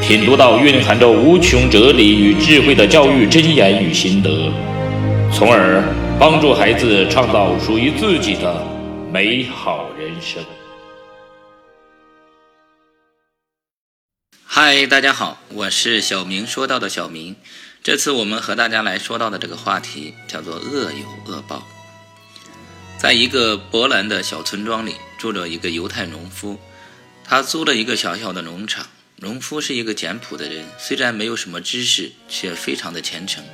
品读到蕴含着无穷哲理与智慧的教育箴言与心得，从而帮助孩子创造属于自己的美好人生。嗨，大家好，我是小明说到的小明。这次我们和大家来说到的这个话题叫做“恶有恶报”。在一个波兰的小村庄里，住着一个犹太农夫，他租了一个小小的农场。农夫是一个简朴的人，虽然没有什么知识，却非常的虔诚，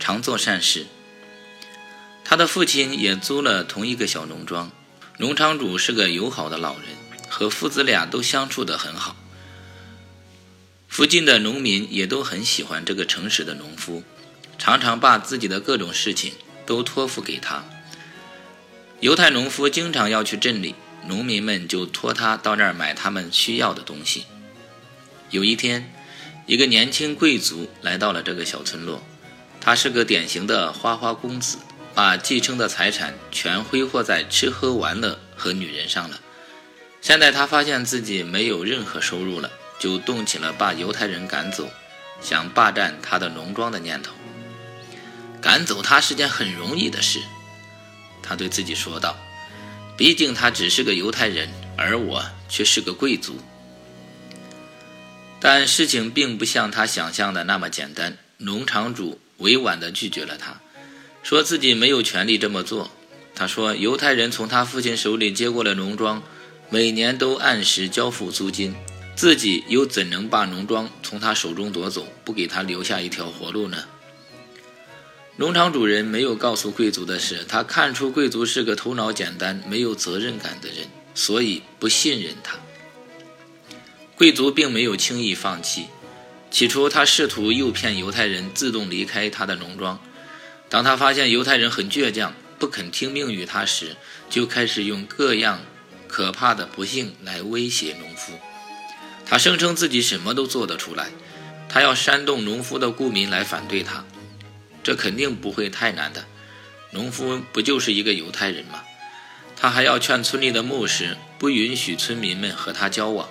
常做善事。他的父亲也租了同一个小农庄，农场主是个友好的老人，和父子俩都相处得很好。附近的农民也都很喜欢这个诚实的农夫，常常把自己的各种事情都托付给他。犹太农夫经常要去镇里，农民们就托他到那儿买他们需要的东西。有一天，一个年轻贵族来到了这个小村落。他是个典型的花花公子，把继承的财产全挥霍在吃喝玩乐和女人上了。现在他发现自己没有任何收入了，就动起了把犹太人赶走、想霸占他的农庄的念头。赶走他是件很容易的事，他对自己说道：“毕竟他只是个犹太人，而我却是个贵族。”但事情并不像他想象的那么简单。农场主委婉地拒绝了他，说自己没有权利这么做。他说，犹太人从他父亲手里接过了农庄，每年都按时交付租金，自己又怎能把农庄从他手中夺走，不给他留下一条活路呢？农场主人没有告诉贵族的是，他看出贵族是个头脑简单、没有责任感的人，所以不信任他。贵族并没有轻易放弃。起初，他试图诱骗犹太人自动离开他的农庄。当他发现犹太人很倔强，不肯听命于他时，就开始用各样可怕的不幸来威胁农夫。他声称自己什么都做得出来，他要煽动农夫的雇民来反对他。这肯定不会太难的。农夫不就是一个犹太人吗？他还要劝村里的牧师不允许村民们和他交往。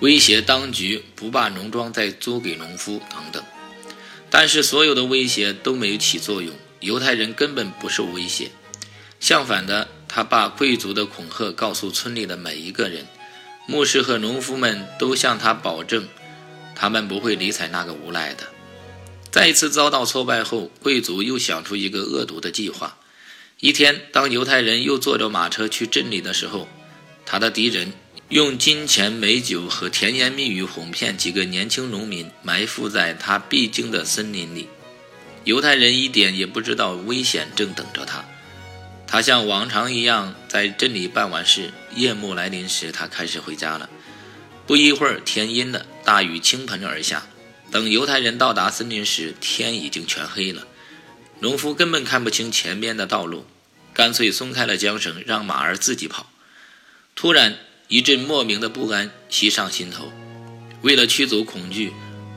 威胁当局不把农庄再租给农夫等等，但是所有的威胁都没有起作用。犹太人根本不受威胁，相反的，他把贵族的恐吓告诉村里的每一个人。牧师和农夫们都向他保证，他们不会理睬那个无赖的。再一次遭到挫败后，贵族又想出一个恶毒的计划。一天，当犹太人又坐着马车去镇里的时候，他的敌人。用金钱、美酒和甜言蜜语哄骗几个年轻农民，埋伏在他必经的森林里。犹太人一点也不知道危险正等着他。他像往常一样在镇里办完事，夜幕来临时，他开始回家了。不一会儿，天阴了，大雨倾盆而下。等犹太人到达森林时，天已经全黑了。农夫根本看不清前边的道路，干脆松开了缰绳，让马儿自己跑。突然，一阵莫名的不安袭上心头，为了驱走恐惧，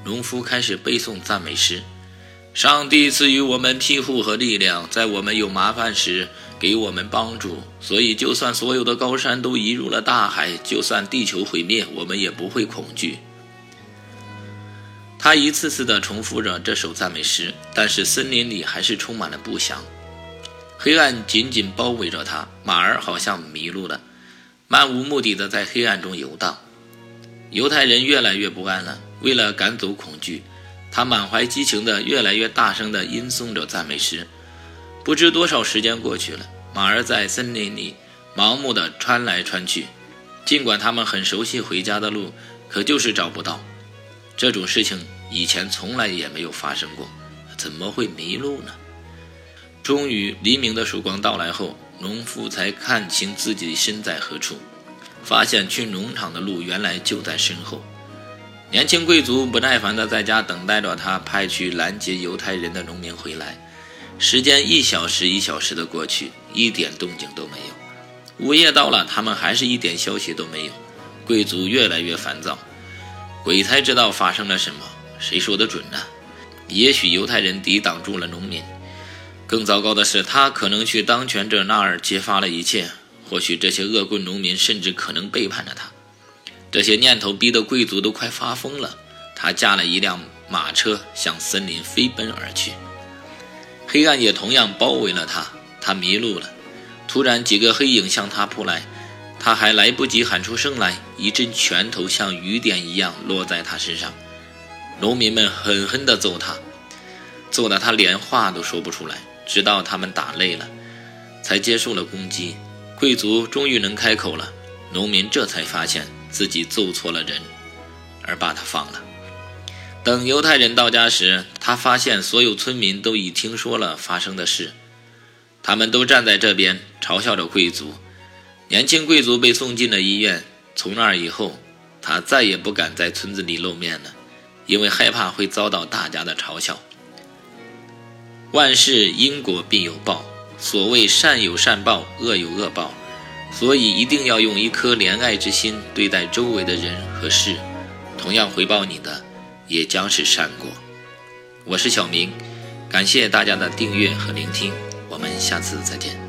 农夫开始背诵赞美诗：“上帝赐予我们庇护和力量，在我们有麻烦时给我们帮助，所以就算所有的高山都移入了大海，就算地球毁灭，我们也不会恐惧。”他一次次地重复着这首赞美诗，但是森林里还是充满了不祥，黑暗紧紧包围着他，马儿好像迷路了。漫无目的的在黑暗中游荡，犹太人越来越不安了。为了赶走恐惧，他满怀激情的越来越大声的吟诵着赞美诗。不知多少时间过去了，马儿在森林里盲目的穿来穿去，尽管他们很熟悉回家的路，可就是找不到。这种事情以前从来也没有发生过，怎么会迷路呢？终于，黎明的曙光到来后。农夫才看清自己身在何处，发现去农场的路原来就在身后。年轻贵族不耐烦地在家等待着他派去拦截犹太人的农民回来。时间一小时一小时的过去，一点动静都没有。午夜到了，他们还是一点消息都没有。贵族越来越烦躁，鬼才知道发生了什么，谁说的准呢？也许犹太人抵挡住了农民，更糟糕的是，他可能去当权者那儿揭发了一切。或许这些恶棍农民甚至可能背叛了他。这些念头逼得贵族都快发疯了。他驾了一辆马车向森林飞奔而去。黑暗也同样包围了他，他迷路了。突然，几个黑影向他扑来，他还来不及喊出声来，一阵拳头像雨点一样落在他身上。农民们狠狠地揍他，揍得他连话都说不出来，直到他们打累了，才接受了攻击。贵族终于能开口了，农民这才发现自己揍错了人，而把他放了。等犹太人到家时，他发现所有村民都已听说了发生的事，他们都站在这边嘲笑着贵族。年轻贵族被送进了医院，从那以后，他再也不敢在村子里露面了。因为害怕会遭到大家的嘲笑。万事因果必有报，所谓善有善报，恶有恶报，所以一定要用一颗怜爱之心对待周围的人和事，同样回报你的也将是善果。我是小明，感谢大家的订阅和聆听，我们下次再见。